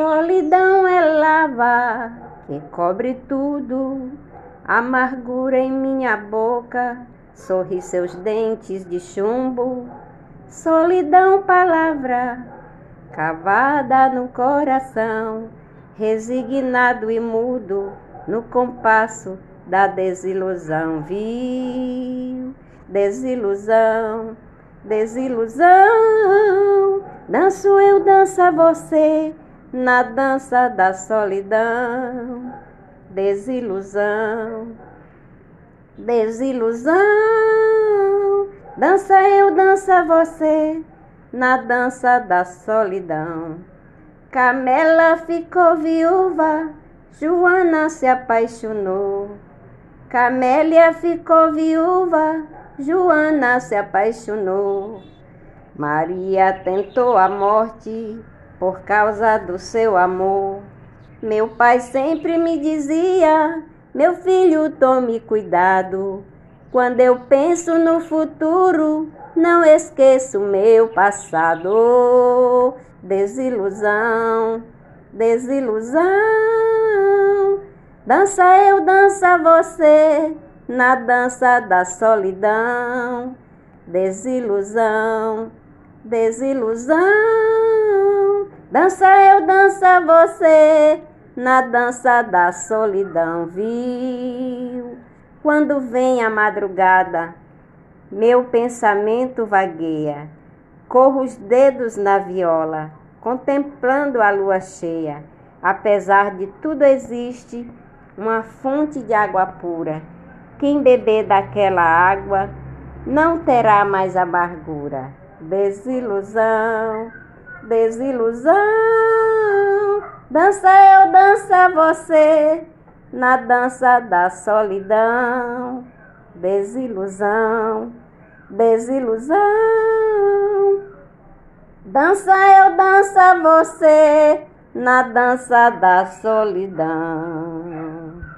Solidão é lava que cobre tudo, amargura em minha boca, sorri seus dentes de chumbo. Solidão, palavra cavada no coração, resignado e mudo no compasso da desilusão, viu? Desilusão, desilusão. Danço eu, dança você na dança da solidão. Desilusão, desilusão. Dança eu, dança você na dança da solidão. Camela ficou viúva, Joana se apaixonou. Camélia ficou viúva, Joana se apaixonou. Maria tentou a morte por causa do seu amor. Meu pai sempre me dizia: Meu filho, tome cuidado. Quando eu penso no futuro, não esqueço meu passado. Desilusão, desilusão. Dança eu, dança você, na dança da solidão, desilusão, desilusão. Dança eu, dança você, na dança da solidão, viu? Quando vem a madrugada, meu pensamento vagueia, corro os dedos na viola, contemplando a lua cheia. Apesar de tudo existe uma fonte de água pura. Quem beber daquela água não terá mais amargura. Desilusão, desilusão. Dança eu, dança você, na dança da solidão. Desilusão, desilusão. Dança eu, dança você, na dança da solidão.